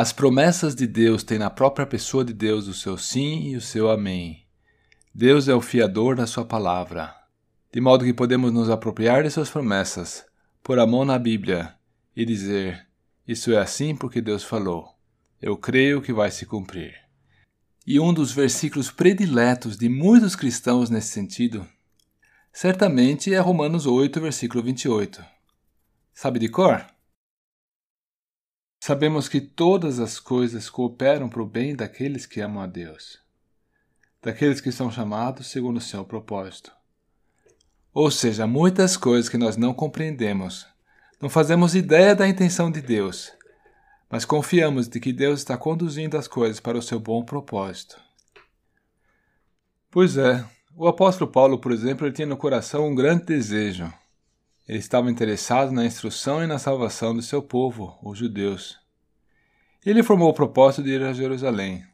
As promessas de Deus têm na própria pessoa de Deus o seu sim e o seu amém. Deus é o fiador da sua palavra, de modo que podemos nos apropriar de suas promessas, pôr a mão na Bíblia e dizer: Isso é assim porque Deus falou. Eu creio que vai se cumprir. E um dos versículos prediletos de muitos cristãos nesse sentido, certamente é Romanos 8, versículo 28. Sabe de cor? Sabemos que todas as coisas cooperam para o bem daqueles que amam a Deus, daqueles que são chamados segundo o seu propósito. Ou seja, muitas coisas que nós não compreendemos, não fazemos ideia da intenção de Deus, mas confiamos de que Deus está conduzindo as coisas para o seu bom propósito. Pois é, o apóstolo Paulo, por exemplo, ele tinha no coração um grande desejo ele estava interessado na instrução e na salvação do seu povo, os judeus. Ele formou o propósito de ir a Jerusalém.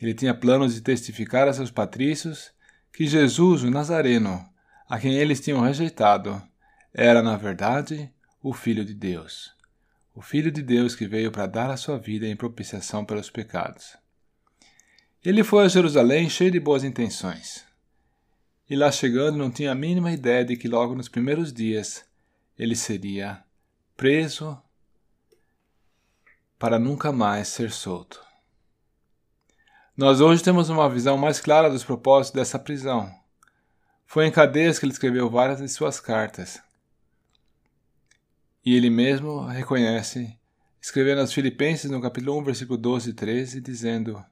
Ele tinha planos de testificar a seus patrícios que Jesus, o Nazareno, a quem eles tinham rejeitado, era, na verdade, o Filho de Deus. O Filho de Deus que veio para dar a sua vida em propiciação pelos pecados. Ele foi a Jerusalém cheio de boas intenções e lá chegando não tinha a mínima ideia de que logo nos primeiros dias ele seria preso para nunca mais ser solto. Nós hoje temos uma visão mais clara dos propósitos dessa prisão. Foi em cadeias que ele escreveu várias de suas cartas. E ele mesmo reconhece, escrevendo aos Filipenses no capítulo 1, versículo 12 e 13, dizendo: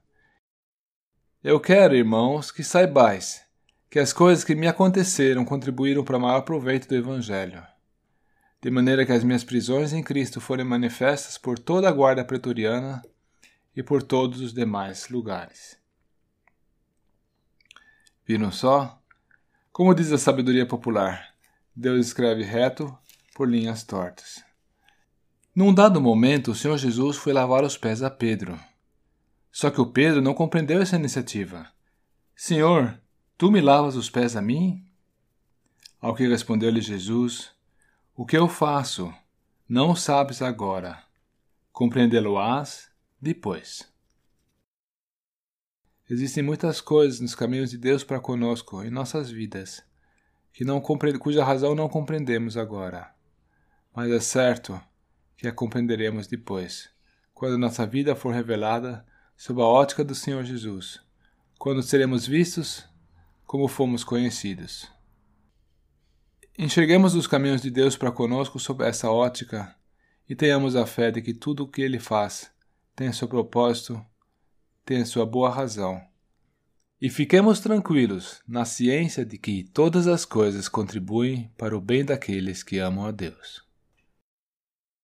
Eu quero, irmãos, que saibais que as coisas que me aconteceram contribuíram para o maior proveito do Evangelho, de maneira que as minhas prisões em Cristo forem manifestas por toda a guarda pretoriana e por todos os demais lugares. Viram só? Como diz a sabedoria popular, Deus escreve reto por linhas tortas. Num dado momento, o Senhor Jesus foi lavar os pés a Pedro. Só que o Pedro não compreendeu essa iniciativa. Senhor, Tu me lavas os pés a mim? Ao que respondeu-lhe Jesus: O que eu faço, não sabes agora, compreendê-lo-ás depois. Existem muitas coisas nos caminhos de Deus para conosco em nossas vidas, que não cuja razão não compreendemos agora, mas é certo que a compreenderemos depois, quando nossa vida for revelada sob a ótica do Senhor Jesus, quando seremos vistos como fomos conhecidos. Enxerguemos os caminhos de Deus para conosco sob essa ótica e tenhamos a fé de que tudo o que Ele faz tem seu propósito, tem sua boa razão. E fiquemos tranquilos na ciência de que todas as coisas contribuem para o bem daqueles que amam a Deus.